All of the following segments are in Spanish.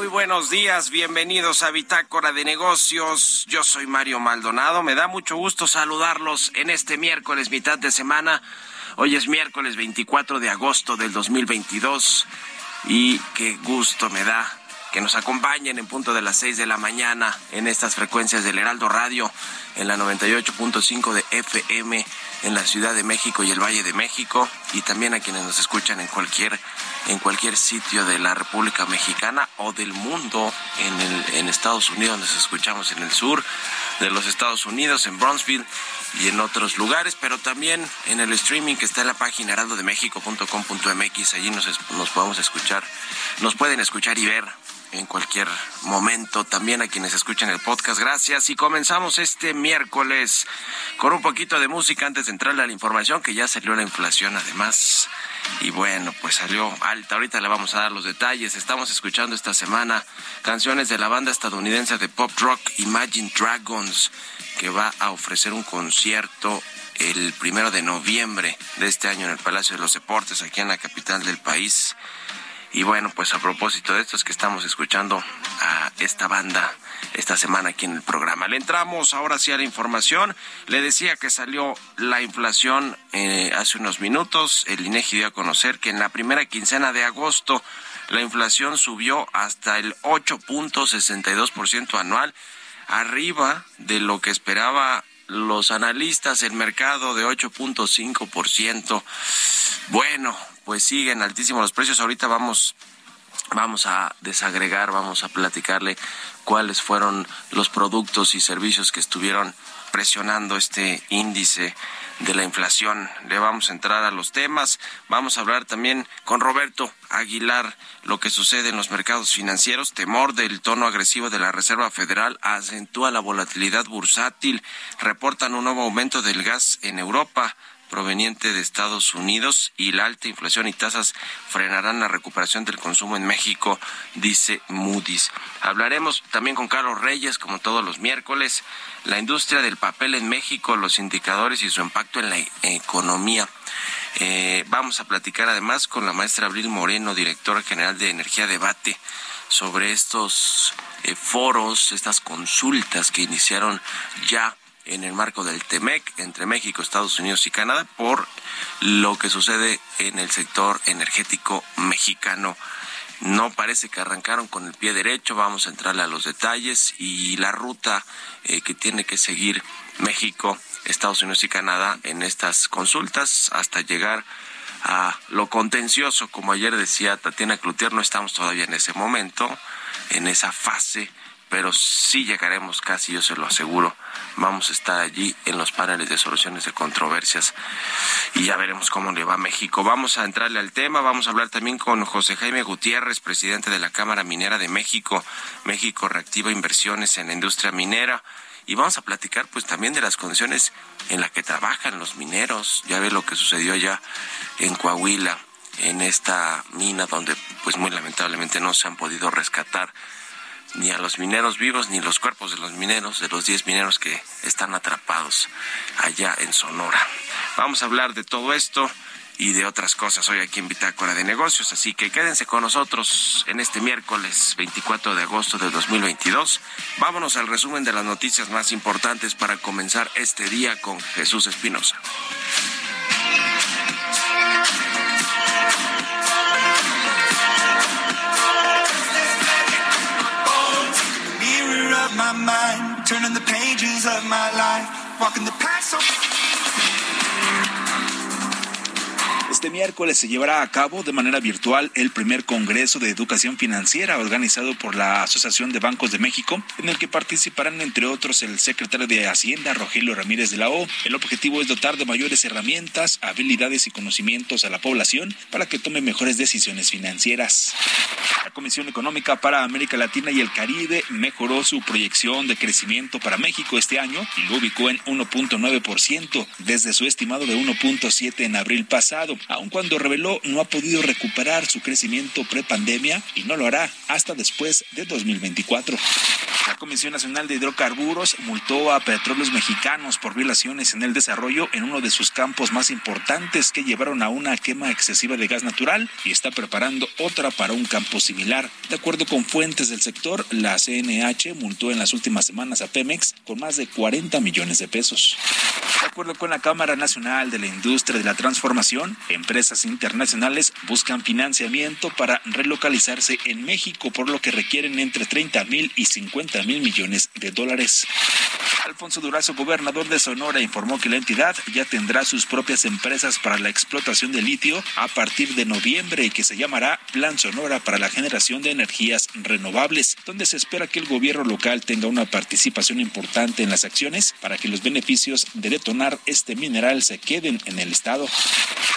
Muy buenos días. Bienvenidos a Bitácora de Negocios. Yo soy Mario Maldonado. Me da mucho gusto saludarlos en este miércoles, mitad de semana. Hoy es miércoles 24 de agosto del 2022 y qué gusto me da que nos acompañen en punto de las 6 de la mañana en estas frecuencias del Heraldo Radio en la 98.5 de FM en la Ciudad de México y el Valle de México y también a quienes nos escuchan en cualquier en cualquier sitio de la República Mexicana o del mundo en el en Estados Unidos nos escuchamos en el sur de los Estados Unidos en Bronzeville y en otros lugares, pero también en el streaming que está en la página heraldodemexico.com.mx, allí nos, nos podemos escuchar, nos pueden escuchar y ver en cualquier momento, también a quienes escuchan el podcast, gracias. Y comenzamos este miércoles con un poquito de música antes de entrarle a la información, que ya salió la inflación además y bueno, pues salió alta. Ahorita le vamos a dar los detalles. Estamos escuchando esta semana canciones de la banda estadounidense de pop rock Imagine Dragons, que va a ofrecer un concierto el primero de noviembre de este año en el Palacio de los Deportes, aquí en la capital del país. Y bueno, pues a propósito de esto es que estamos escuchando a esta banda esta semana aquí en el programa. Le entramos ahora sí a la información. Le decía que salió la inflación eh, hace unos minutos. El INEGI dio a conocer que en la primera quincena de agosto la inflación subió hasta el 8.62% anual, arriba de lo que esperaba los analistas, el mercado de 8.5%. Bueno, pues siguen altísimos los precios. Ahorita vamos vamos a desagregar, vamos a platicarle cuáles fueron los productos y servicios que estuvieron presionando este índice de la inflación. Le vamos a entrar a los temas. Vamos a hablar también con Roberto Aguilar lo que sucede en los mercados financieros. Temor del tono agresivo de la Reserva Federal acentúa la volatilidad bursátil. Reportan un nuevo aumento del gas en Europa proveniente de Estados Unidos y la alta inflación y tasas frenarán la recuperación del consumo en México, dice Moody's. Hablaremos también con Carlos Reyes, como todos los miércoles, la industria del papel en México, los indicadores y su impacto en la economía. Eh, vamos a platicar además con la maestra Abril Moreno, directora general de Energía Debate, sobre estos eh, foros, estas consultas que iniciaron ya en el marco del TEMEC entre México, Estados Unidos y Canadá por lo que sucede en el sector energético mexicano. No parece que arrancaron con el pie derecho, vamos a entrarle a los detalles y la ruta eh, que tiene que seguir México, Estados Unidos y Canadá en estas consultas hasta llegar a lo contencioso, como ayer decía Tatiana Cloutier, no estamos todavía en ese momento, en esa fase pero sí llegaremos casi, yo se lo aseguro. Vamos a estar allí en los paneles de soluciones de controversias y ya veremos cómo le va a México. Vamos a entrarle al tema, vamos a hablar también con José Jaime Gutiérrez, presidente de la Cámara Minera de México. México reactiva inversiones en la industria minera y vamos a platicar pues también de las condiciones en las que trabajan los mineros. Ya ve lo que sucedió allá en Coahuila, en esta mina donde pues muy lamentablemente no se han podido rescatar ni a los mineros vivos ni los cuerpos de los mineros, de los 10 mineros que están atrapados allá en Sonora. Vamos a hablar de todo esto y de otras cosas hoy aquí en Bitácora de Negocios, así que quédense con nosotros en este miércoles 24 de agosto de 2022. Vámonos al resumen de las noticias más importantes para comenzar este día con Jesús Espinosa. Turning the pages of my life, walking the path so. Miércoles se llevará a cabo de manera virtual el primer Congreso de Educación Financiera organizado por la Asociación de Bancos de México, en el que participarán entre otros el secretario de Hacienda, Rogelio Ramírez de la O. El objetivo es dotar de mayores herramientas, habilidades y conocimientos a la población para que tome mejores decisiones financieras. La Comisión Económica para América Latina y el Caribe mejoró su proyección de crecimiento para México este año y lo ubicó en 1.9% desde su estimado de 1.7 en abril pasado aun cuando reveló no ha podido recuperar su crecimiento prepandemia y no lo hará hasta después de 2024. La Comisión Nacional de Hidrocarburos multó a petróleos mexicanos por violaciones en el desarrollo en uno de sus campos más importantes que llevaron a una quema excesiva de gas natural y está preparando otra para un campo similar. De acuerdo con fuentes del sector, la CNH multó en las últimas semanas a Pemex con más de 40 millones de pesos. De acuerdo con la Cámara Nacional de la Industria de la Transformación, empresas internacionales buscan financiamiento para relocalizarse en México, por lo que requieren entre 30 mil y 50 mil millones de dólares. Alfonso Durazo, gobernador de Sonora, informó que la entidad ya tendrá sus propias empresas para la explotación de litio a partir de noviembre y que se llamará Plan Sonora para la generación de energías renovables, donde se espera que el gobierno local tenga una participación importante en las acciones para que los beneficios de detonar este mineral se queden en el estado.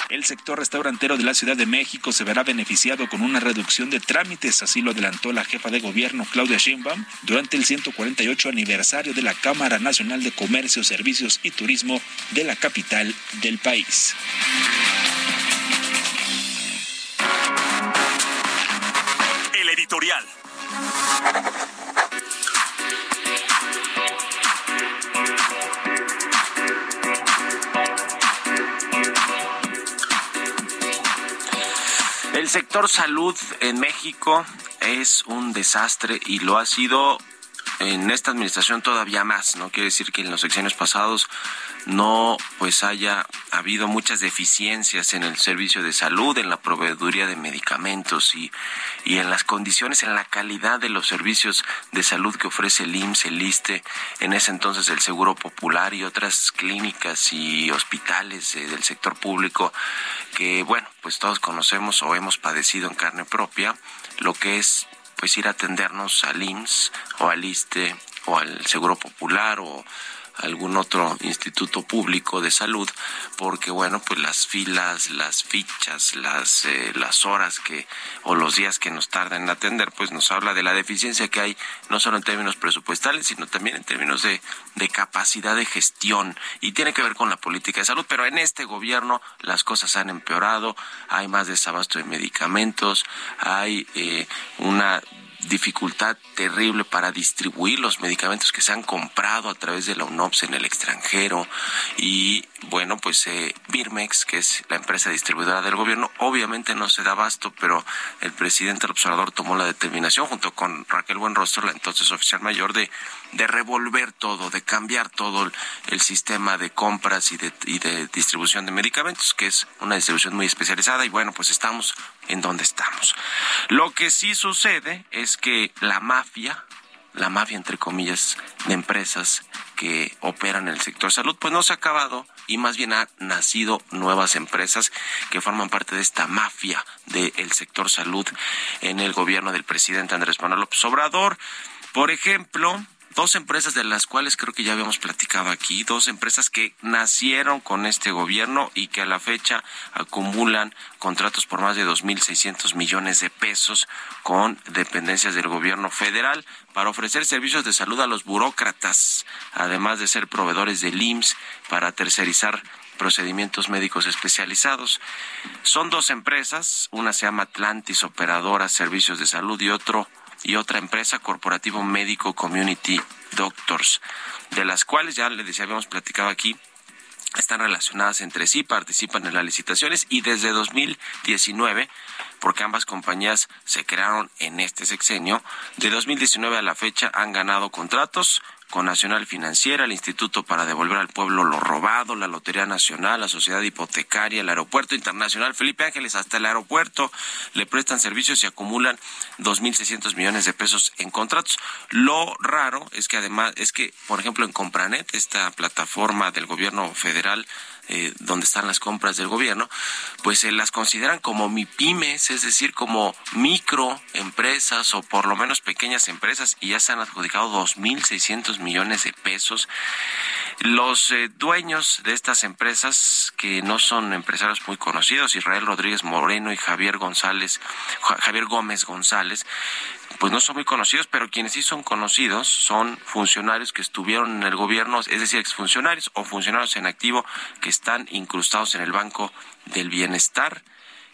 El sector el sector restaurantero de la Ciudad de México se verá beneficiado con una reducción de trámites, así lo adelantó la jefa de gobierno Claudia Sheinbaum durante el 148 aniversario de la Cámara Nacional de Comercio, Servicios y Turismo de la capital del país. El editorial. Sector salud en México es un desastre y lo ha sido en esta administración todavía más. No quiere decir que en los sexenios pasados no pues haya habido muchas deficiencias en el servicio de salud, en la proveeduría de medicamentos y, y en las condiciones, en la calidad de los servicios de salud que ofrece el IMSS, el ISTE, en ese entonces el Seguro Popular y otras clínicas y hospitales eh, del sector público que, bueno, pues todos conocemos o hemos padecido en carne propia lo que es pues ir a atendernos al IMSS o al ISTE o al Seguro Popular o algún otro instituto público de salud porque bueno pues las filas las fichas las eh, las horas que o los días que nos tardan en atender pues nos habla de la deficiencia que hay no solo en términos presupuestales sino también en términos de, de capacidad de gestión. Y tiene que ver con la política de salud pero en este gobierno las cosas han empeorado hay más desabasto de medicamentos hay eh, una dificultad terrible para distribuir los medicamentos que se han comprado a través de la UNOPS en el extranjero. Y bueno pues eh, Birmex que es la empresa distribuidora del gobierno obviamente no se da abasto pero el presidente del observador tomó la determinación junto con Raquel Buenrostro la entonces oficial mayor de de revolver todo de cambiar todo el, el sistema de compras y de distribución de medicamentos que es una distribución muy especializada. Y bueno pues estamos en donde estamos lo que sí sucede es que la mafia, la mafia entre comillas, de empresas que operan en el sector salud, pues no se ha acabado y más bien ha nacido nuevas empresas que forman parte de esta mafia del sector salud en el gobierno del presidente Andrés Manuel López Obrador. Por ejemplo, dos empresas de las cuales creo que ya habíamos platicado aquí, dos empresas que nacieron con este gobierno y que a la fecha acumulan contratos por más de 2.600 millones de pesos con dependencias del gobierno federal para ofrecer servicios de salud a los burócratas, además de ser proveedores del IMSS para tercerizar procedimientos médicos especializados. Son dos empresas, una se llama Atlantis Operadora Servicios de Salud y otro y otra empresa corporativo médico Community Doctors, de las cuales ya les decía, habíamos platicado aquí, están relacionadas entre sí, participan en las licitaciones y desde 2019, porque ambas compañías se crearon en este sexenio, de 2019 a la fecha han ganado contratos con Nacional Financiera, el Instituto para Devolver al Pueblo lo Robado, la Lotería Nacional, la Sociedad Hipotecaria, el Aeropuerto Internacional Felipe Ángeles, hasta el aeropuerto le prestan servicios y acumulan 2.600 millones de pesos en contratos. Lo raro es que además, es que, por ejemplo, en Compranet, esta plataforma del gobierno federal, eh, donde están las compras del gobierno, pues se las consideran como MIPIMES, es decir, como microempresas o por lo menos pequeñas empresas y ya se han adjudicado 2.600 millones de pesos. Los eh, dueños de estas empresas, que no son empresarios muy conocidos, Israel Rodríguez Moreno y Javier González, Javier Gómez González, pues no son muy conocidos, pero quienes sí son conocidos son funcionarios que estuvieron en el gobierno, es decir, exfuncionarios o funcionarios en activo que están incrustados en el Banco del Bienestar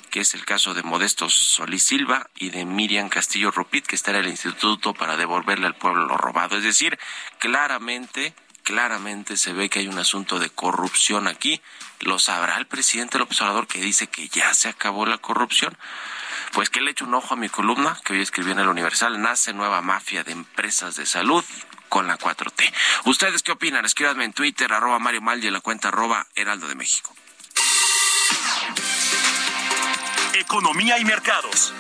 que es el caso de Modesto Solís Silva y de Miriam Castillo Rupit, que está en el Instituto para devolverle al pueblo lo robado. Es decir, claramente, claramente se ve que hay un asunto de corrupción aquí. Lo sabrá el presidente López Obrador que dice que ya se acabó la corrupción. Pues que le echo un ojo a mi columna que hoy escribí en el Universal. Nace nueva mafia de empresas de salud con la 4T. ¿Ustedes qué opinan? Escríbanme en Twitter, arroba Mario Mal y en la cuenta arroba Heraldo de México. Economía y mercados.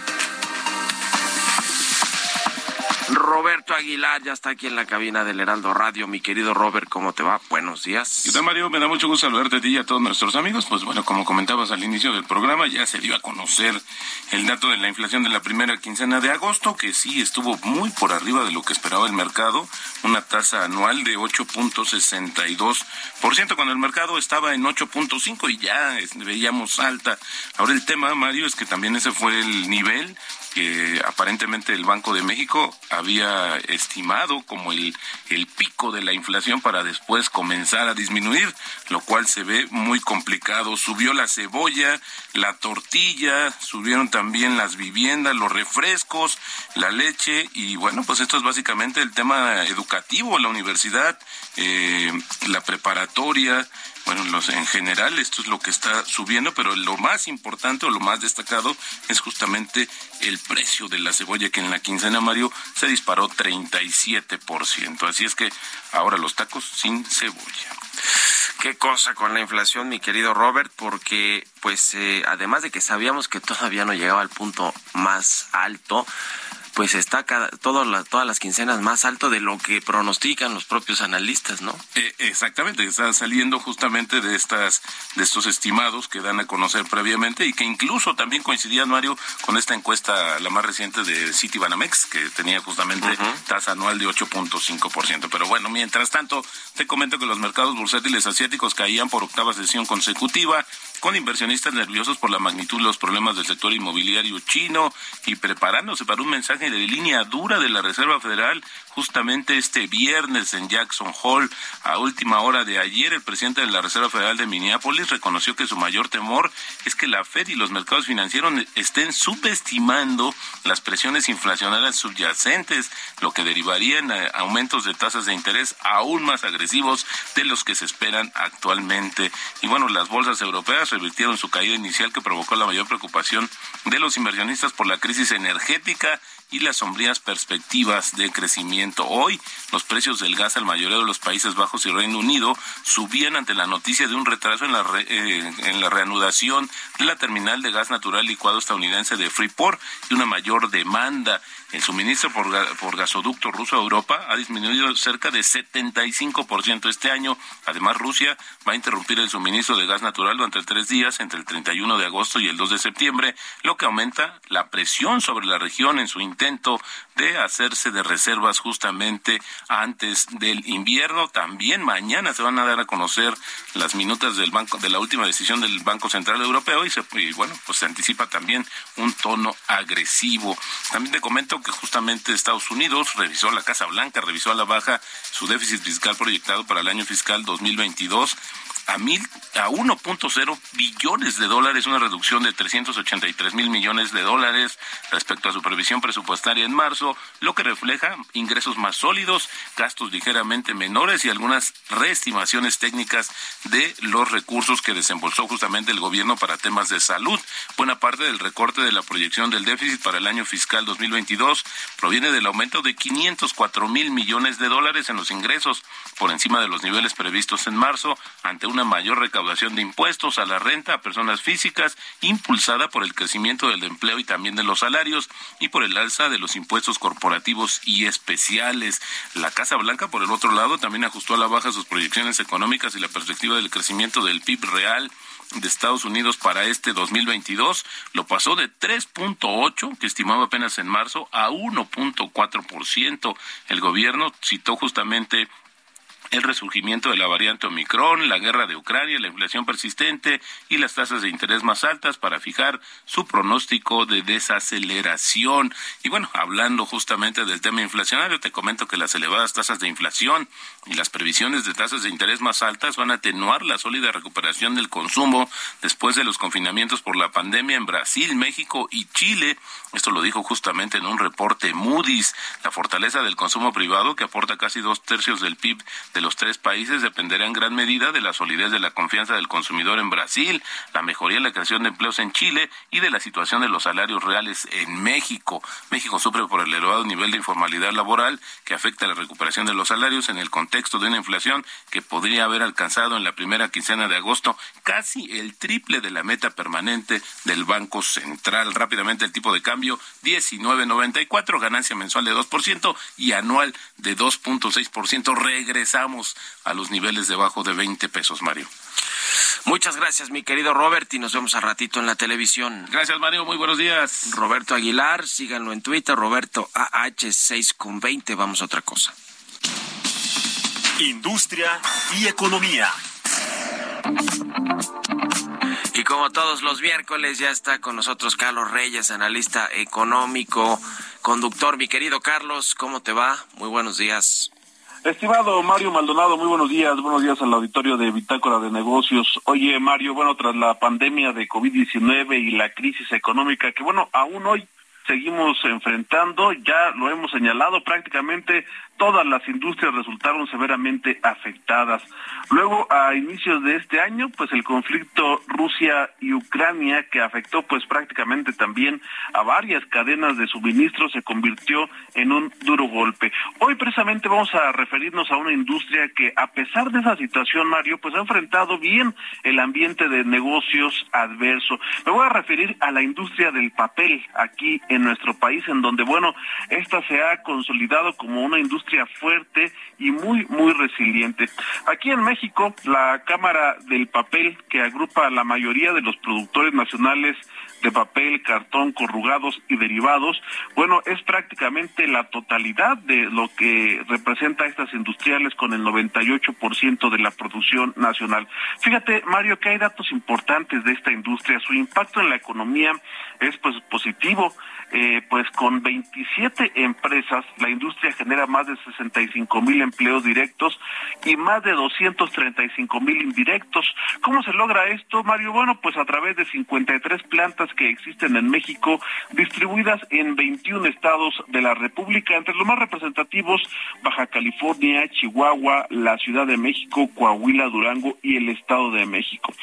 Roberto Aguilar ya está aquí en la cabina del Heraldo Radio. Mi querido Robert, ¿cómo te va? Buenos días. ¿Qué tal, Mario? Me da mucho gusto saludarte a ti y a todos nuestros amigos. Pues bueno, como comentabas al inicio del programa, ya se dio a conocer el dato de la inflación de la primera quincena de agosto, que sí estuvo muy por arriba de lo que esperaba el mercado, una tasa anual de 8.62%, cuando el mercado estaba en 8.5 y ya veíamos alta. Ahora el tema, Mario, es que también ese fue el nivel que aparentemente el Banco de México había estimado como el, el pico de la inflación para después comenzar a disminuir, lo cual se ve muy complicado. Subió la cebolla, la tortilla, subieron también las viviendas, los refrescos, la leche y bueno, pues esto es básicamente el tema educativo, la universidad, eh, la preparatoria, bueno, los, en general esto es lo que está subiendo, pero lo más importante o lo más destacado es justamente el precio de la cebolla, que en la quincena, Mario, se disparó 37%. Así es que ahora los tacos sin cebolla. Qué cosa con la inflación, mi querido Robert, porque pues eh, además de que sabíamos que todavía no llegaba al punto más alto, pues está cada, todo todas las quincenas más alto de lo que pronostican los propios analistas, ¿no? Eh, exactamente, está saliendo justamente de estas de estos estimados que dan a conocer previamente y que incluso también coincidían Mario con esta encuesta la más reciente de Citibanamex que tenía justamente tasa anual de 8.5%. Pero bueno, mientras tanto, te comento que los mercados bursátiles asiáticos caían por octava sesión consecutiva con inversionistas nerviosos por la magnitud de los problemas del sector inmobiliario chino y preparándose para un mensaje de línea dura de la Reserva Federal justamente este viernes en Jackson Hole. A última hora de ayer, el presidente de la Reserva Federal de Minneapolis reconoció que su mayor temor es que la Fed y los mercados financieros estén subestimando las presiones inflacionarias subyacentes, lo que derivaría en eh, aumentos de tasas de interés aún más agresivos de los que se esperan actualmente. Y bueno, las bolsas europeas revirtieron su caída inicial que provocó la mayor preocupación de los inversionistas por la crisis energética y las sombrías perspectivas de crecimiento. Hoy, los precios del gas al mayoría de los Países Bajos y Reino Unido subían ante la noticia de un retraso en la, eh, en la reanudación de la terminal de gas natural licuado estadounidense de Freeport y una mayor demanda. El suministro por, por gasoducto ruso a Europa ha disminuido cerca de 75% este año. Además, Rusia va a interrumpir el suministro de gas natural durante tres días, entre el 31 de agosto y el 2 de septiembre, lo que aumenta la presión sobre la región en su intento de hacerse de reservas justamente antes del invierno. También mañana se van a dar a conocer las minutas del banco de la última decisión del Banco Central Europeo y, se, y bueno, pues se anticipa también un tono agresivo. También te comento que justamente Estados Unidos revisó la Casa Blanca, revisó a la baja su déficit fiscal proyectado para el año fiscal 2022 a mil a 1.0 billones de dólares, una reducción de 383 mil millones de dólares respecto a su previsión presupuestaria en marzo, lo que refleja ingresos más sólidos, gastos ligeramente menores y algunas reestimaciones técnicas de los recursos que desembolsó justamente el gobierno para temas de salud. Buena parte del recorte de la proyección del déficit para el año fiscal 2022 proviene del aumento de 504 mil millones de dólares en los ingresos por encima de los niveles previstos en marzo ante una mayor recaudación de impuestos a la renta a personas físicas, impulsada por el crecimiento del empleo y también de los salarios y por el alza de los impuestos corporativos y especiales. La Casa Blanca, por el otro lado, también ajustó a la baja sus proyecciones económicas y la perspectiva del crecimiento del PIB real de Estados Unidos para este 2022 lo pasó de 3.8, que estimaba apenas en marzo, a 1.4%. El gobierno citó justamente el resurgimiento de la variante Omicron, la guerra de Ucrania, la inflación persistente y las tasas de interés más altas para fijar su pronóstico de desaceleración. Y bueno, hablando justamente del tema inflacionario, te comento que las elevadas tasas de inflación y las previsiones de tasas de interés más altas van a atenuar la sólida recuperación del consumo después de los confinamientos por la pandemia en Brasil, México y Chile. Esto lo dijo justamente en un reporte Moody's. La fortaleza del consumo privado, que aporta casi dos tercios del PIB de los tres países, dependerá en gran medida de la solidez de la confianza del consumidor en Brasil, la mejoría en la creación de empleos en Chile y de la situación de los salarios reales en México. México sufre por el elevado nivel de informalidad laboral que afecta la recuperación de los salarios en el contexto de una inflación que podría haber alcanzado en la primera quincena de agosto casi el triple de la meta permanente del Banco Central. Rápidamente el tipo de cambio 19.94, ganancia mensual de 2% y anual de 2.6%. Regresamos a los niveles debajo de 20 pesos, Mario. Muchas gracias, mi querido Robert, y nos vemos a ratito en la televisión. Gracias, Mario. Muy buenos días. Roberto Aguilar, síganlo en Twitter, Roberto AH6 con 20. Vamos a otra cosa. Industria y economía. Y como todos los miércoles ya está con nosotros Carlos Reyes, analista económico, conductor. Mi querido Carlos, ¿cómo te va? Muy buenos días. Estimado Mario Maldonado, muy buenos días, buenos días al auditorio de Bitácora de Negocios. Oye, Mario, bueno, tras la pandemia de COVID-19 y la crisis económica, que bueno, aún hoy seguimos enfrentando, ya lo hemos señalado, prácticamente todas las industrias resultaron severamente afectadas. Luego, a inicios de este año, pues el conflicto Rusia y Ucrania, que afectó pues prácticamente también a varias cadenas de suministro, se convirtió en un duro golpe. Hoy precisamente vamos a referirnos a una industria que a pesar de esa situación, Mario, pues ha enfrentado bien el ambiente de negocios adverso. Me voy a referir a la industria del papel aquí en nuestro país, en donde, bueno, esta se ha consolidado como una industria fuerte y muy, muy resiliente. Aquí en México, la Cámara del Papel, que agrupa a la mayoría de los productores nacionales de papel, cartón, corrugados y derivados, bueno, es prácticamente la totalidad de lo que representa estas industriales con el 98% de la producción nacional. Fíjate, Mario, que hay datos importantes de esta industria. Su impacto en la economía es pues positivo. Eh, pues con 27 empresas, la industria genera más de 65 mil empleos directos y más de 235 mil indirectos. ¿Cómo se logra esto, Mario? Bueno, pues a través de 53 plantas que existen en México, distribuidas en 21 estados de la República, entre los más representativos, Baja California, Chihuahua, la Ciudad de México, Coahuila, Durango y el Estado de México.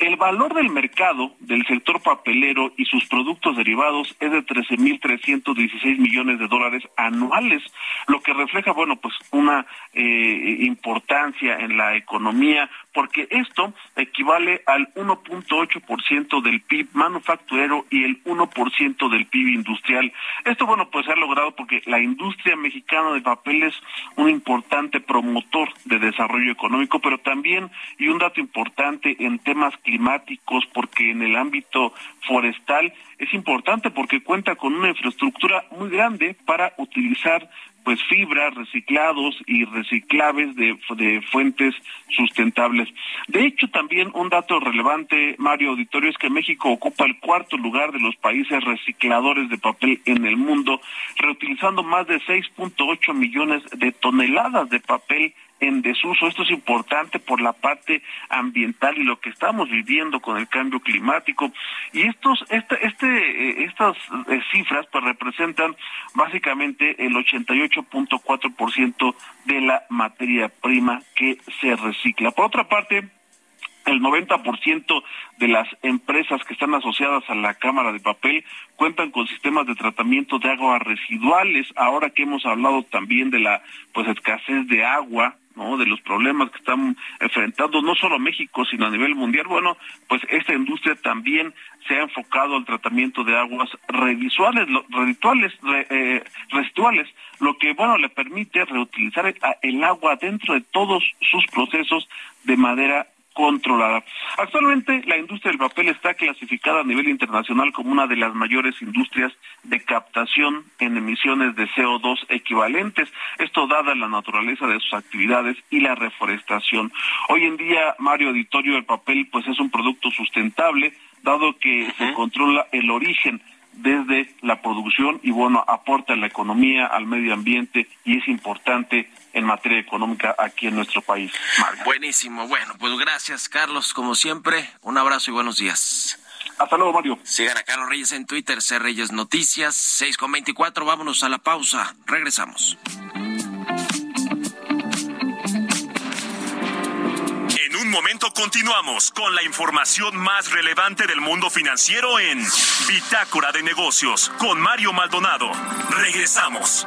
El valor del mercado del sector papelero y sus productos derivados es de 13.316 millones de dólares anuales, lo que refleja, bueno, pues una eh, importancia en la economía, porque esto equivale al 1.8% del PIB manufacturero y el 1% del PIB industrial. Esto, bueno, pues se ha logrado porque la industria mexicana de papel es un importante promotor de desarrollo económico, pero también, y un dato importante en temas climáticos, porque en el ámbito forestal es importante porque cuenta con una infraestructura muy grande para utilizar pues fibras, reciclados y reciclables de, de, fuentes sustentables. De hecho, también un dato relevante, Mario Auditorio, es que México ocupa el cuarto lugar de los países recicladores de papel en el mundo, reutilizando más de 6.8 millones de toneladas de papel en desuso. Esto es importante por la parte ambiental y lo que estamos viviendo con el cambio climático. Y estos, este, este, estas eh, cifras pues representan básicamente el 88.4% de la materia prima que se recicla. Por otra parte, el 90% de las empresas que están asociadas a la Cámara de Papel cuentan con sistemas de tratamiento de aguas residuales. Ahora que hemos hablado también de la pues escasez de agua, de los problemas que están enfrentando no solo México, sino a nivel mundial, bueno, pues esta industria también se ha enfocado al tratamiento de aguas revisuales, rituales, eh, residuales, lo que, bueno, le permite reutilizar el agua dentro de todos sus procesos de manera controlada. Actualmente la industria del papel está clasificada a nivel internacional como una de las mayores industrias de captación en emisiones de CO2 equivalentes, esto dada la naturaleza de sus actividades y la reforestación. Hoy en día, Mario Auditorio, el papel pues es un producto sustentable, dado que se controla el origen desde la producción y bueno, aporta a la economía, al medio ambiente y es importante en materia económica aquí en nuestro país. Buenísimo. Bueno, pues gracias, Carlos, como siempre. Un abrazo y buenos días. Hasta luego, Mario. Sigan a Carlos Reyes en Twitter, C Reyes Noticias, 6 con 24. Vámonos a la pausa. Regresamos. En un momento continuamos con la información más relevante del mundo financiero en Bitácora de Negocios con Mario Maldonado. Regresamos.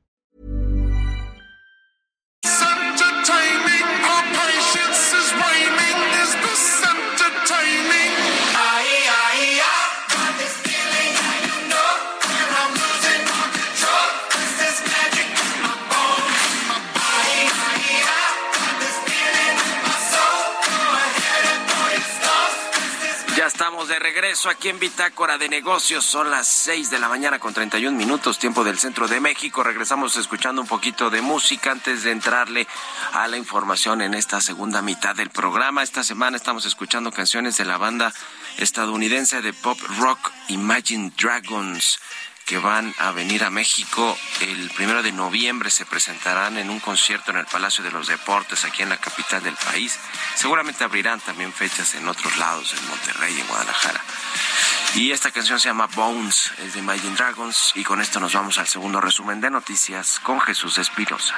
Regreso aquí en Bitácora de Negocios. Son las 6 de la mañana con 31 minutos, tiempo del centro de México. Regresamos escuchando un poquito de música antes de entrarle a la información en esta segunda mitad del programa. Esta semana estamos escuchando canciones de la banda estadounidense de pop rock Imagine Dragons que van a venir a México el primero de noviembre se presentarán en un concierto en el Palacio de los Deportes aquí en la capital del país. Seguramente abrirán también fechas en otros lados, en Monterrey, en Guadalajara. Y esta canción se llama Bones, es de Imagine Dragons y con esto nos vamos al segundo resumen de noticias con Jesús Espirosa.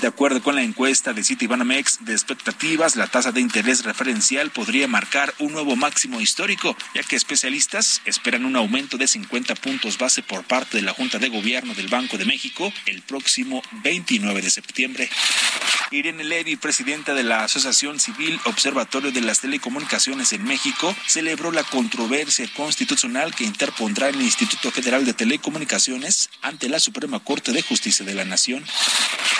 De acuerdo con la encuesta de Citibanamex de expectativas, la tasa de interés referencial podría marcar un nuevo máximo histórico, ya que especialistas esperan un aumento de 50 puntos base por parte de la Junta de Gobierno del Banco de México el próximo 29 de septiembre. Irene Levy, presidenta de la Asociación Civil Observatorio de las Telecomunicaciones en México, celebró la controversia constitucional que interpondrá el Instituto Federal de Telecomunicaciones ante la Suprema Corte de Justicia de la Nación.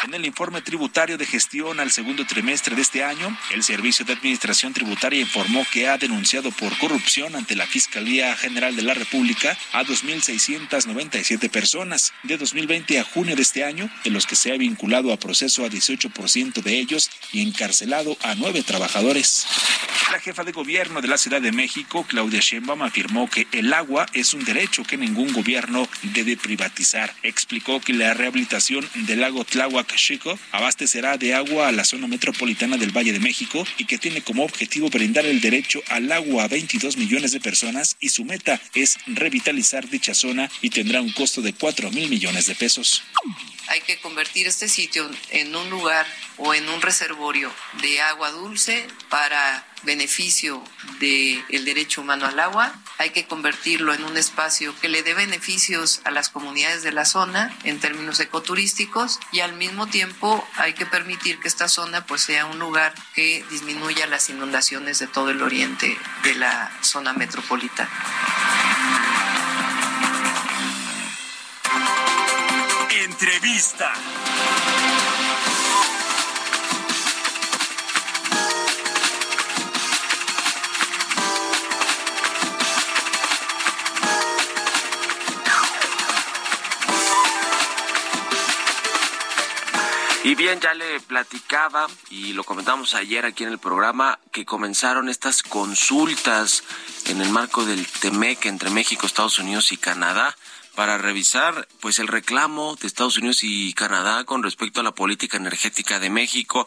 En el informe tributario de gestión al segundo trimestre de este año, el Servicio de Administración Tributaria informó que ha denunciado por corrupción ante la Fiscalía General de la República a 2.697 personas. De 2020 a junio de este año, de los que se ha vinculado a proceso a 18% de ellos y encarcelado a nueve trabajadores. La jefa de gobierno de la Ciudad de México, Claudia Sheinbaum, afirmó que el agua es un derecho que ningún gobierno debe privatizar. Explicó que la rehabilitación del lago Tláhuac Chico abastecerá de agua a la zona metropolitana del Valle de México y que tiene como objetivo brindar el derecho al agua a 22 millones de personas y su meta es revitalizar dicha zona y tendrá un costo de 4 mil millones de pesos. Hay que convertir este sitio en un lugar o en un reservorio de agua dulce para beneficio del derecho humano al agua. Hay que convertirlo en un espacio que le dé beneficios a las comunidades de la zona en términos ecoturísticos y al mismo tiempo hay que permitir que esta zona pues sea un lugar que disminuya las inundaciones de todo el oriente de la zona metropolitana. Entrevista. Bien, ya le platicaba y lo comentamos ayer aquí en el programa que comenzaron estas consultas en el marco del TEMEC entre México, Estados Unidos y Canadá para revisar pues el reclamo de Estados Unidos y Canadá con respecto a la política energética de México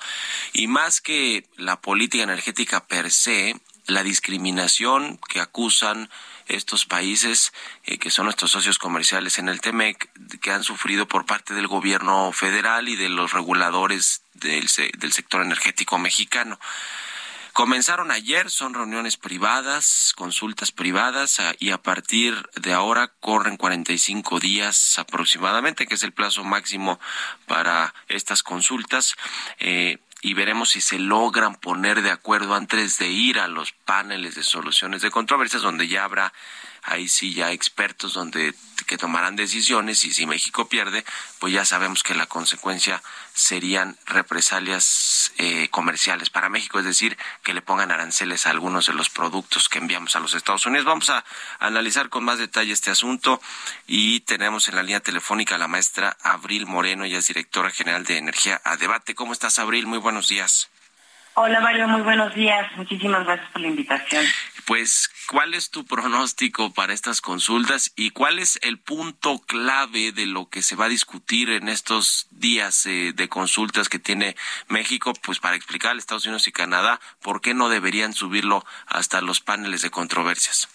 y más que la política energética per se, la discriminación que acusan estos países eh, que son nuestros socios comerciales en el TEMEC que han sufrido por parte del gobierno federal y de los reguladores del, del sector energético mexicano. Comenzaron ayer, son reuniones privadas, consultas privadas y a partir de ahora corren 45 días aproximadamente, que es el plazo máximo para estas consultas. Eh, y veremos si se logran poner de acuerdo antes de ir a los paneles de soluciones de controversias, donde ya habrá ahí sí ya expertos donde que tomarán decisiones y si México pierde, pues ya sabemos que la consecuencia serían represalias eh, comerciales para México, es decir, que le pongan aranceles a algunos de los productos que enviamos a los Estados Unidos. Vamos a analizar con más detalle este asunto y tenemos en la línea telefónica a la maestra Abril Moreno, ella es directora general de Energía a Debate. ¿Cómo estás, Abril? Muy buenos días. Hola Mario, muy buenos días. Muchísimas gracias por la invitación. Pues, ¿cuál es tu pronóstico para estas consultas y cuál es el punto clave de lo que se va a discutir en estos días eh, de consultas que tiene México? Pues para explicar a Estados Unidos y Canadá por qué no deberían subirlo hasta los paneles de controversias.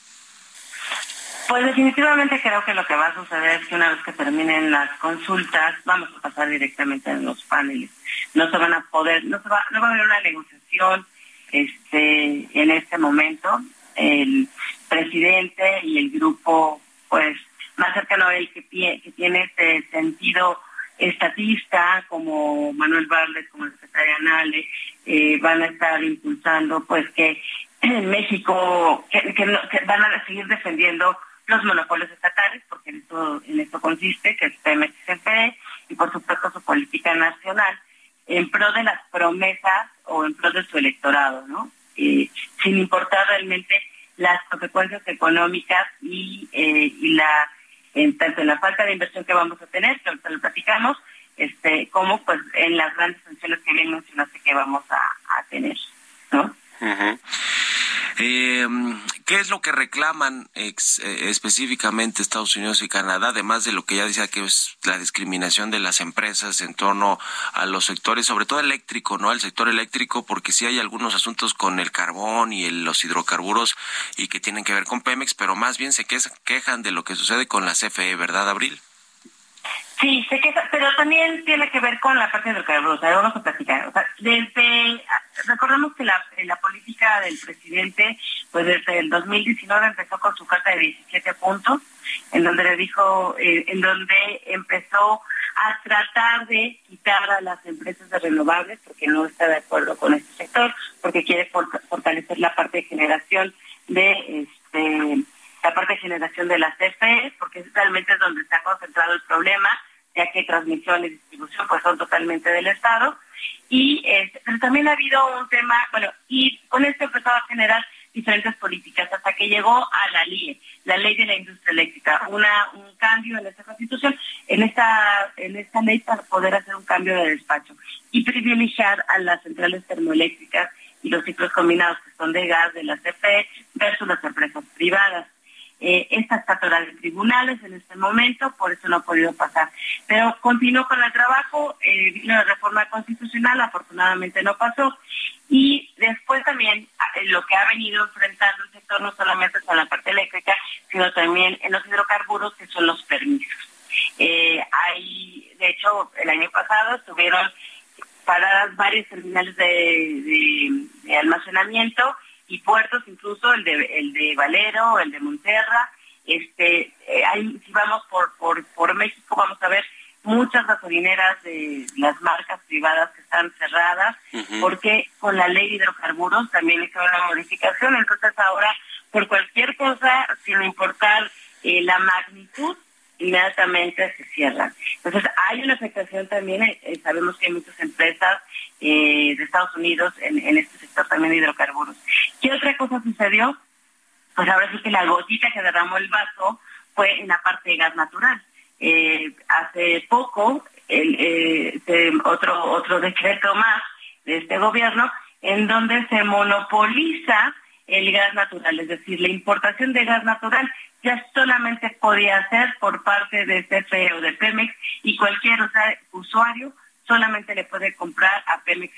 Pues definitivamente creo que lo que va a suceder es que una vez que terminen las consultas, vamos a pasar directamente a los paneles. No se van a poder, no, se va, no va a haber una negociación este, en este momento. El presidente y el grupo, pues, más cercano a él que, tiene este sentido estatista, como Manuel Barlet, como el secretario Anale, eh, van a estar impulsando, pues, que en México, que, que van a seguir defendiendo los monopolios estatales, porque en esto, en esto consiste, que es Pemex y por supuesto su política nacional, en pro de las promesas o en pro de su electorado, ¿no? Eh, sin importar realmente las consecuencias económicas y, eh, y la tanto en la falta de inversión que vamos a tener, que ahorita lo platicamos, este, como pues en las grandes sanciones que bien mencionaste que vamos a, a tener, ¿no? Eh, ¿Qué es lo que reclaman eh, específicamente Estados Unidos y Canadá, además de lo que ya decía que es la discriminación de las empresas en torno a los sectores, sobre todo eléctrico, ¿no? El sector eléctrico, porque sí hay algunos asuntos con el carbón y los hidrocarburos y que tienen que ver con Pemex, pero más bien se quejan de lo que sucede con la CFE, ¿verdad, Abril? Sí, sé que, pero también tiene que ver con la parte del carbono, o sea, vamos a platicar. O sea, desde, recordemos que la, la política del presidente, pues desde el 2019 empezó con su carta de 17 puntos, en donde le dijo, eh, en donde empezó a tratar de quitar a las empresas de renovables, porque no está de acuerdo con este sector, porque quiere fortalecer la parte de generación de este la parte de generación de las CFE, porque realmente es donde está concentrado el problema, ya que transmisión y distribución pues son totalmente del Estado. Y este, pero también ha habido un tema, bueno, y con esto empezó a generar diferentes políticas hasta que llegó a la LIE, la Ley de la Industria Eléctrica, una un cambio en esta Constitución, en esta en esta ley para poder hacer un cambio de despacho y privilegiar a las centrales termoeléctricas y los ciclos combinados que son de gas de la CFE versus las empresas privadas. Eh, esta está atorada de tribunales en este momento, por eso no ha podido pasar. Pero continuó con el trabajo, eh, vino la reforma constitucional, afortunadamente no pasó. Y después también eh, lo que ha venido enfrentando el sector no solamente con la parte eléctrica, sino también en los hidrocarburos, que son los permisos. Eh, hay, de hecho, el año pasado estuvieron paradas varios terminales de almacenamiento y puertos, incluso el de, el de Valero, el de Monterra. Este, eh, hay, si vamos por, por, por México, vamos a ver muchas gasolineras de las marcas privadas que están cerradas, porque con la ley de hidrocarburos también hizo una modificación. Entonces ahora, por cualquier cosa, sin importar eh, la magnitud, inmediatamente se cierran. Entonces hay una afectación también, eh, sabemos que hay muchas empresas eh, de Estados Unidos en, en, este sector también de hidrocarburos. ¿Qué otra cosa sucedió? Pues ahora sí que la gotita que derramó el vaso fue en la parte de gas natural. Eh, hace poco, eh, otro, otro decreto más de este gobierno, en donde se monopoliza el gas natural, es decir, la importación de gas natural ya solamente podía hacer por parte de CFE o de Pemex y cualquier usuario solamente le puede comprar a Pemex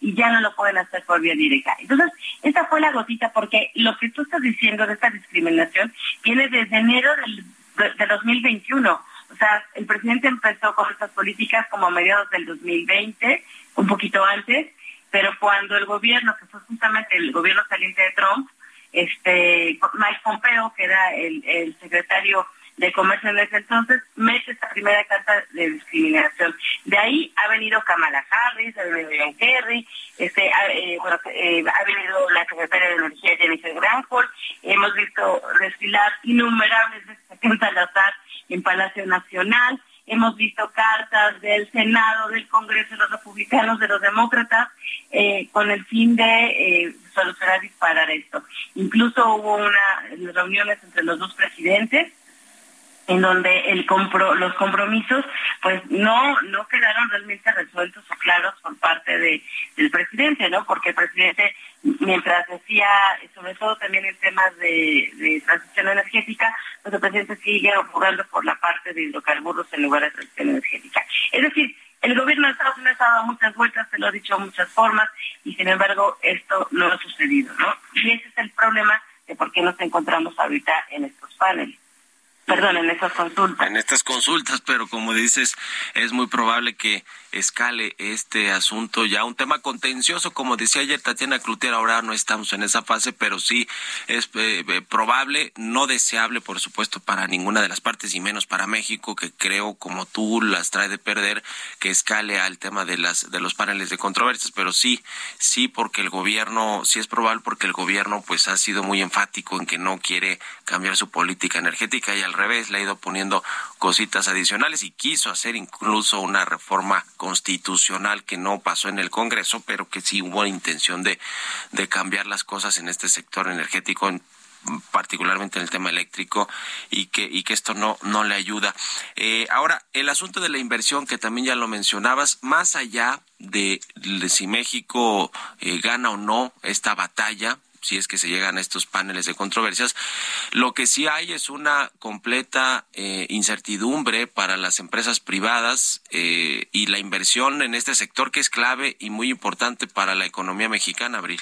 y ya no lo pueden hacer por vía directa. Entonces, esta fue la gotita porque lo que tú estás diciendo de esta discriminación viene desde enero del, de, 2021. O sea, el presidente empezó con estas políticas como a mediados del 2020, un poquito antes, pero cuando el gobierno, que fue justamente el gobierno saliente de Trump, este Mike Pompeo, que era el secretario de Comercio en ese entonces, mete esta primera carta de discriminación. De ahí ha venido Kamala Harris, ha venido John Kerry, este, ha, eh, bueno, eh, ha venido la secretaria de Energía Jennifer Granholm, hemos visto desfilar innumerables veces a Salazar en Palacio Nacional, hemos visto cartas del Senado, del Congreso de los republicanos, de los demócratas, eh, con el fin de eh, solucionar disparar esto. Incluso hubo una reuniones entre los dos presidentes en donde el los compromisos pues no no quedaron realmente resueltos o claros por parte de, del presidente, ¿no? Porque el presidente mientras decía, sobre todo también en temas de, transición energética, pues el presidente sigue jugando por la parte de hidrocarburos en lugar de transición energética. Es decir, el gobierno de Estados Unidos ha dado muchas vueltas, se lo ha dicho de muchas formas, y sin embargo esto no ha sucedido, ¿no? Y ese es el problema de por qué nos encontramos ahorita en estos paneles. Perdón, en estas consultas. En estas consultas, pero como dices, es muy probable que escale este asunto ya. Un tema contencioso, como decía ayer Tatiana Clutier, ahora no estamos en esa fase, pero sí es eh, eh, probable, no deseable, por supuesto, para ninguna de las partes y menos para México, que creo, como tú las trae de perder, que escale al tema de las de los paneles de controversias, pero sí, sí, porque el gobierno, sí es probable porque el gobierno pues ha sido muy enfático en que no quiere cambiar su política energética. Y al revés le ha ido poniendo cositas adicionales y quiso hacer incluso una reforma constitucional que no pasó en el Congreso, pero que sí hubo intención de, de cambiar las cosas en este sector energético, particularmente en el tema eléctrico y que y que esto no no le ayuda. Eh, ahora el asunto de la inversión que también ya lo mencionabas más allá de, si México eh, gana o no esta batalla si es que se llegan a estos paneles de controversias. Lo que sí hay es una completa eh, incertidumbre para las empresas privadas eh, y la inversión en este sector que es clave y muy importante para la economía mexicana, Abril.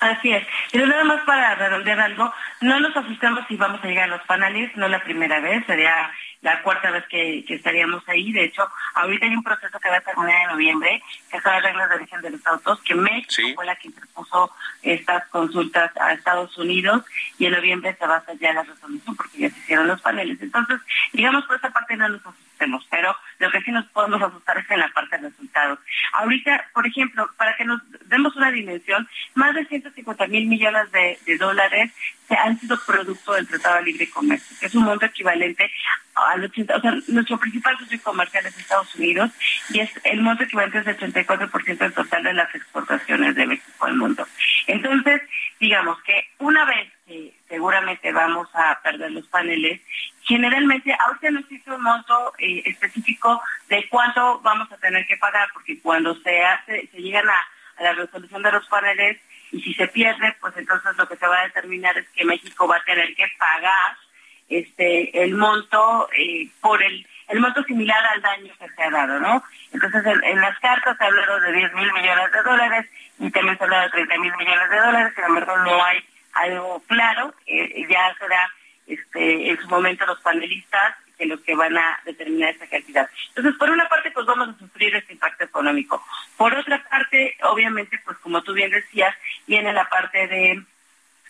Así es. Pero nada más para redondear algo, no nos asustamos si vamos a llegar a los paneles, no la primera vez, sería la cuarta vez que, estaríamos ahí. De hecho, ahorita hay un proceso que va a terminar en noviembre, que son las reglas de origen de los autos, que México fue la que interpuso estas consultas a Estados Unidos y en noviembre se va a hacer ya la resolución porque ya se hicieron los paneles. Entonces, digamos, por esa parte no nos pero lo que sí nos podemos asustar es en la parte de resultados. Ahorita, por ejemplo, para que nos demos una dimensión, más de 150 mil millones de, de dólares se han sido producto del Tratado de Libre Comercio, que es un monto equivalente al 80, o sea, nuestro principal socio comercial es Estados Unidos y es el monto equivalente es el 84% del total de las exportaciones de México al mundo. Entonces, digamos que una vez que seguramente vamos a perder los paneles, generalmente ahorita no existe un monto eh, específico de cuánto vamos a tener que pagar, porque cuando se hace, se llegan a la resolución de los paneles, y si se pierde, pues entonces lo que se va a determinar es que México va a tener que pagar este el monto eh, por el el monto similar al daño que se ha dado, ¿no? Entonces, en, las cartas se ha hablado de 10 mil millones de dólares y también se ha hablado de 30 mil millones de dólares, sin embargo no hay algo claro, eh, ya será este, en su momento los panelistas que los que van a determinar esta cantidad. Entonces, por una parte, pues vamos a sufrir este impacto económico. Por otra parte, obviamente, pues como tú bien decías, viene la parte de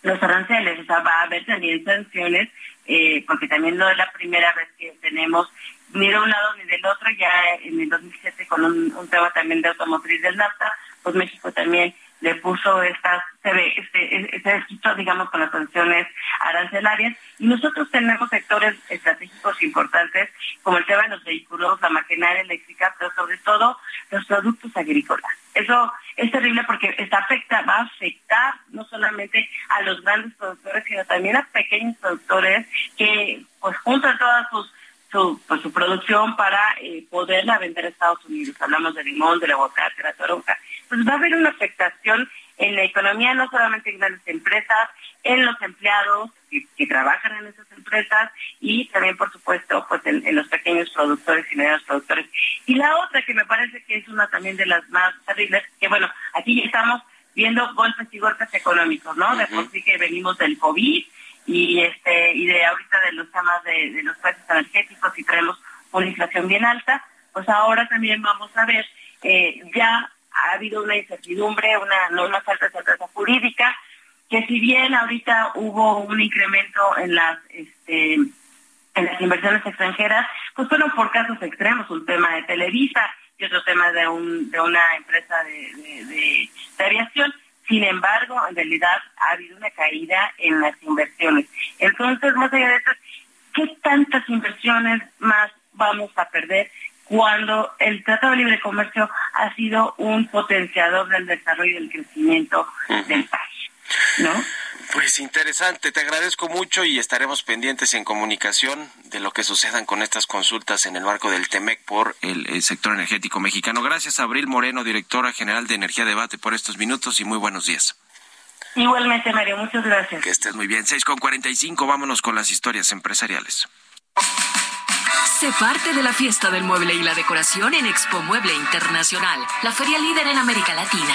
los aranceles, o sea, va a haber también sanciones, eh, porque también no es la primera vez que tenemos ni de un lado ni del otro, ya en el 2007 con un, tema también de automotriz del NAFTA, pues México también le puso estas, se ve, este, este digamos, con las sanciones arancelarias, y nosotros tenemos sectores estratégicos importantes, como el tema de los vehículos, la maquinaria eléctrica, pero sobre todo los productos agrícolas. Eso es terrible porque esta afecta, va a afectar no solamente a los grandes productores, sino también a pequeños productores que pues juntan todas sus su, pues, su producción para eh, poderla vender a Estados Unidos. Hablamos de limón, de la aguacate, de la toronja. Pues va a haber una afectación en la economía, no solamente en grandes empresas, en los empleados que, trabajan en esas empresas y también, por supuesto, pues en, los pequeños productores y medianos productores. Y la otra que me parece que es una también de las más terribles, que bueno, aquí ya estamos viendo golpes y golpes económicos, ¿no? De por sí que venimos del COVID, y este y de ahorita de los temas de, los precios energéticos y traemos una inflación bien alta, pues ahora también vamos a ver, eh, ya ha habido una incertidumbre, una, no una falta de certeza jurídica, que si bien ahorita hubo un incremento en las este en las inversiones extranjeras, pues fueron por casos extremos, un tema de Televisa y otro tema de, un, de una empresa de, de, aviación. Sin embargo, en realidad ha habido una caída en las inversiones. Entonces, más allá de eso, ¿qué tantas inversiones más vamos a perder cuando el Tratado de Libre Comercio ha sido un potenciador del desarrollo y del crecimiento del país? ¿No? Pues interesante, te agradezco mucho y estaremos pendientes en comunicación de lo que sucedan con estas consultas en el marco del TEMEC por el, sector energético mexicano. Gracias, Abril Moreno, directora general de Energía Debate, por estos minutos y muy buenos días. Igualmente, Mario, muchas gracias. Que estés muy bien. 6 con 45, vámonos con las historias empresariales. Sé parte de la fiesta del mueble y la decoración en Expo Mueble Internacional, la feria líder en América Latina.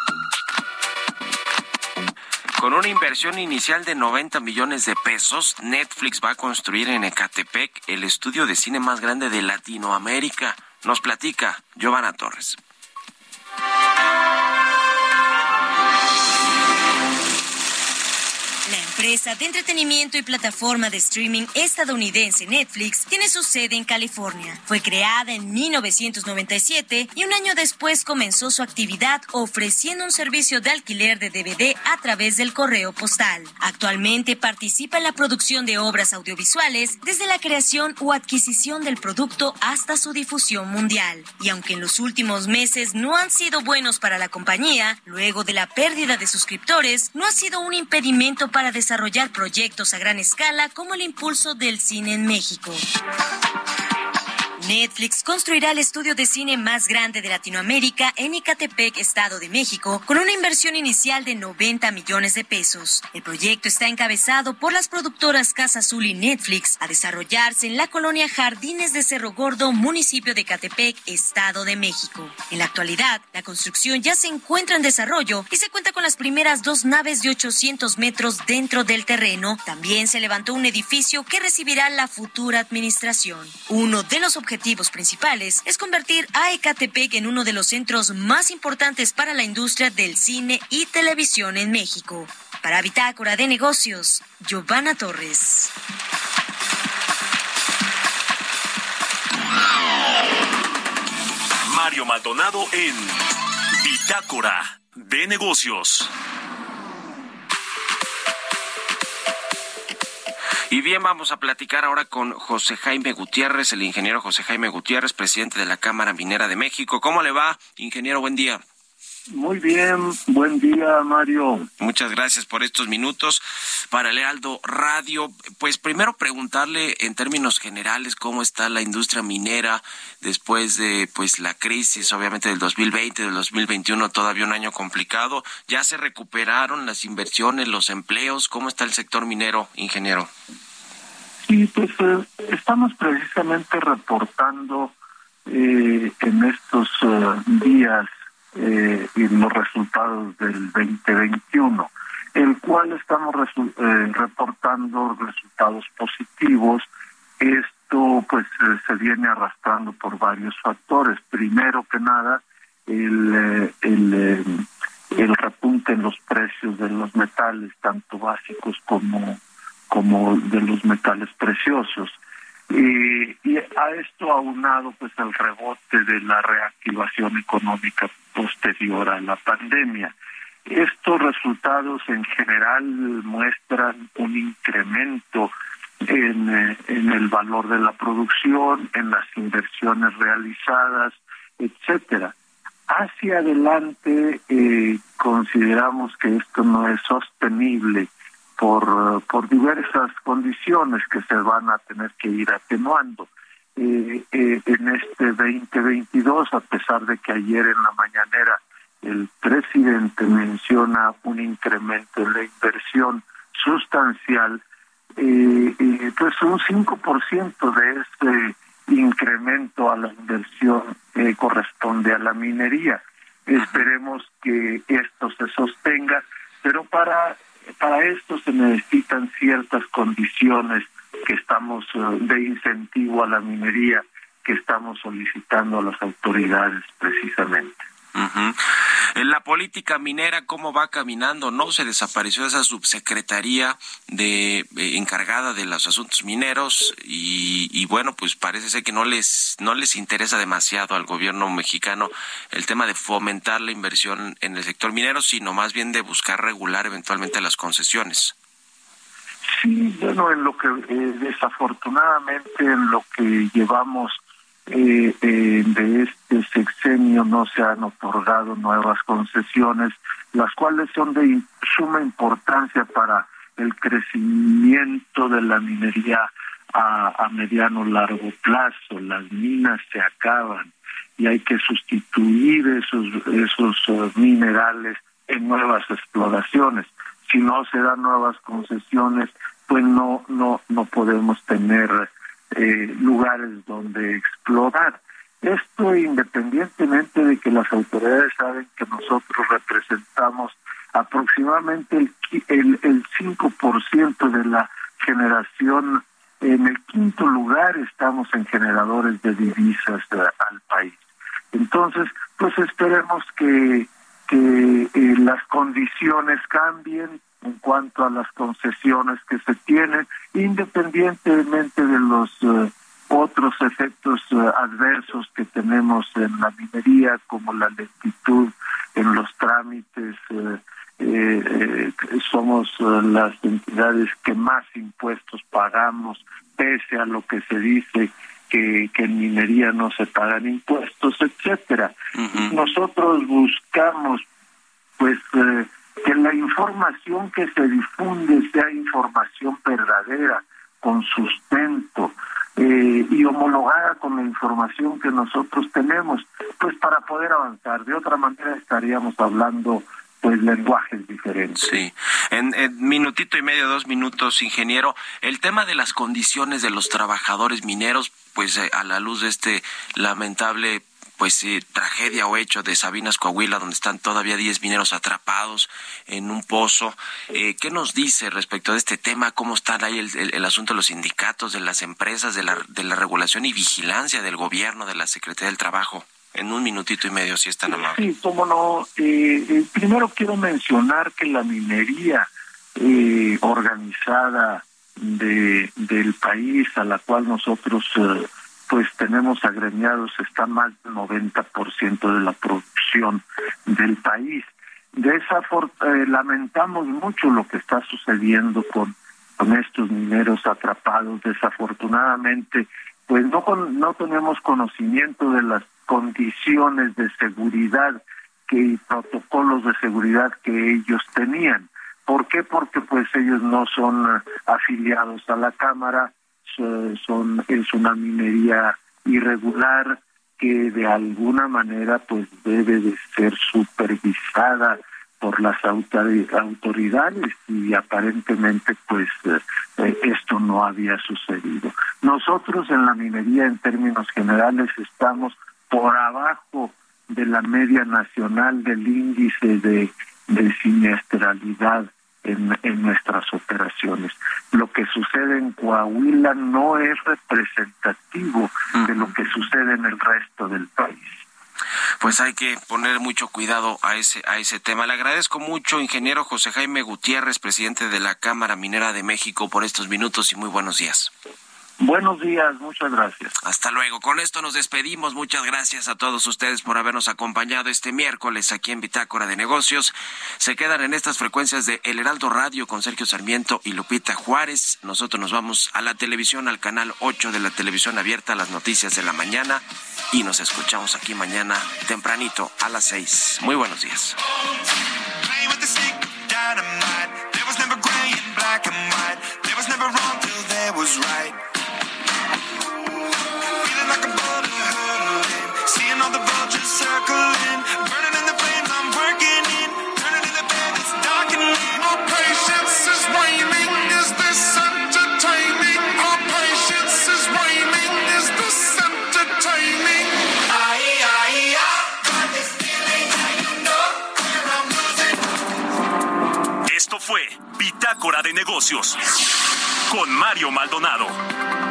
Con una inversión inicial de 90 millones de pesos, Netflix va a construir en Ecatepec el estudio de cine más grande de Latinoamérica. Nos platica Giovanna Torres. Empresa de entretenimiento y plataforma de streaming estadounidense Netflix tiene su sede en California. Fue creada en 1997 y un año después comenzó su actividad ofreciendo un servicio de alquiler de DVD a través del correo postal. Actualmente participa en la producción de obras audiovisuales desde la creación o adquisición del producto hasta su difusión mundial. Y aunque en los últimos meses no han sido buenos para la compañía, luego de la pérdida de suscriptores, no ha sido un impedimento para desarrollar desarrollar proyectos a gran escala como el impulso del cine en México. Netflix construirá el estudio de cine más grande de Latinoamérica en Icatepec, Estado de México, con una inversión inicial de 90 millones de pesos. El proyecto está encabezado por las productoras Casa Azul y Netflix, a desarrollarse en la colonia Jardines de Cerro Gordo, municipio de Icatepec, Estado de México. En la actualidad, la construcción ya se encuentra en desarrollo y se cuenta con las primeras dos naves de 800 metros dentro del terreno. También se levantó un edificio que recibirá la futura administración. Uno de los objetivos objetivos principales es convertir a Ecatepec en uno de los centros más importantes para la industria del cine y televisión en México. Para Bitácora de Negocios, Giovanna Torres. Mario Maldonado en Bitácora de Negocios. Y bien, vamos a platicar ahora con José Jaime Gutiérrez, el ingeniero José Jaime Gutiérrez, presidente de la Cámara Minera de México. ¿Cómo le va, ingeniero? Buen día. Muy bien, buen día Mario. Muchas gracias por estos minutos para el Heraldo Radio. Pues primero preguntarle en términos generales cómo está la industria minera después de pues la crisis obviamente del 2020, del 2021, todavía un año complicado. ¿Ya se recuperaron las inversiones, los empleos? ¿Cómo está el sector minero, ingeniero? Sí, pues eh, estamos precisamente reportando eh, en estos eh, días los resultados del 2021, el cual estamos reportando resultados positivos. Esto pues se viene arrastrando por varios factores. Primero que nada, el, el, el repunte en los precios de los metales, tanto básicos como como de los metales preciosos. Y, y a esto aunado pues el rebote de la reactivación económica posterior a la pandemia. Estos resultados en general muestran un incremento en, eh, en el valor de la producción, en las inversiones realizadas, etcétera. Hacia adelante eh, consideramos que esto no es sostenible por, por diversas condiciones que se van a tener que ir atenuando. Eh, eh, en este 2022, a pesar de que ayer en la mañanera el presidente menciona un incremento en la inversión sustancial, eh, pues un 5% de ese incremento a la inversión que corresponde a la minería. Esperemos que esto se sostenga, pero para, para esto se necesitan ciertas condiciones que estamos eh, de incentivo a la minería que estamos solicitando a las autoridades precisamente. En la política minera, ¿cómo va caminando? ¿No? Se desapareció esa subsecretaría de eh, encargada de los asuntos mineros y, bueno, pues parece ser que no les, no les interesa demasiado al gobierno mexicano el tema de fomentar la inversión en el sector minero, sino más bien de buscar regular eventualmente las concesiones. Sí, bueno, en lo que eh, desafortunadamente en lo que llevamos eh, eh, de este sexenio no se han otorgado nuevas concesiones, las cuales son de suma importancia para el crecimiento de la minería a, a mediano largo plazo. Las minas se acaban y hay que sustituir esos esos uh, minerales en nuevas exploraciones. Si no se dan nuevas concesiones, pues no no no podemos tener eh, lugares donde explorar. Esto independientemente de que las autoridades saben que nosotros representamos aproximadamente el, el, el 5% de la generación, en el quinto lugar estamos en generadores de divisas eh, al país. Entonces, pues esperemos que, que las condiciones cambien, en cuanto a las concesiones que se tienen, independientemente de los eh, otros efectos eh, adversos que tenemos en la minería, como la lentitud en los trámites. Eh, somos las entidades que más impuestos pagamos, pese a lo que se dice que, que en minería no se pagan impuestos, etcétera. Nosotros buscamos, pues, que la información que se difunde sea información verdadera, con sustento eh, y homologada con la información que nosotros tenemos, pues para poder avanzar. De otra manera estaríamos hablando pues lenguajes diferentes. Sí, en, minutito y medio, dos minutos, ingeniero, el tema de las condiciones de los trabajadores mineros, pues eh, a la luz de este lamentable pues eh, tragedia o hecho de Sabinas Coahuila, donde están todavía 10 mineros atrapados en un pozo. Eh, ¿Qué nos dice respecto de este tema? ¿Cómo está ahí el, asunto de los sindicatos, de las empresas, de la, de la regulación y vigilancia del gobierno, de la Secretaría del Trabajo? En un minutito y medio, si es tan. Sí, cómo no. Eh, eh primero quiero mencionar que la minería eh, organizada de, del país a la cual nosotros pues tenemos agremiados, está más del 90% de la producción del país. De esa lamentamos mucho lo que está sucediendo con, con estos mineros atrapados. Desafortunadamente, pues no, no tenemos conocimiento de las condiciones de seguridad que, y protocolos de seguridad que ellos tenían. ¿Por qué? Porque pues ellos no son afiliados a la Cámara, son es una minería irregular que de alguna manera pues debe de ser supervisada por las autoridades y aparentemente pues eh, esto no había sucedido. Nosotros en la minería en términos generales estamos por abajo de la media nacional del índice de, de siniestralidad en, en nuestras operaciones. Lo que sucede en Coahuila no es representativo de lo que sucede en el resto del país pues hay que poner mucho cuidado a ese a ese tema. Le agradezco mucho, ingeniero José Jaime Gutiérrez, presidente de la Cámara Minera de México, por estos minutos y muy buenos días. Buenos días, muchas gracias. Hasta luego. Con esto nos despedimos. Muchas gracias a todos ustedes por habernos acompañado este miércoles aquí en Bitácora de Negocios. Se quedan en estas frecuencias de El Heraldo Radio con Sergio Sarmiento y Lupita Juárez. Nosotros nos vamos a la televisión, al canal 8 de la televisión abierta, las noticias de la mañana. Y nos escuchamos aquí mañana tempranito a las 6. Muy buenos días. Negocios. Con Mario Maldonado.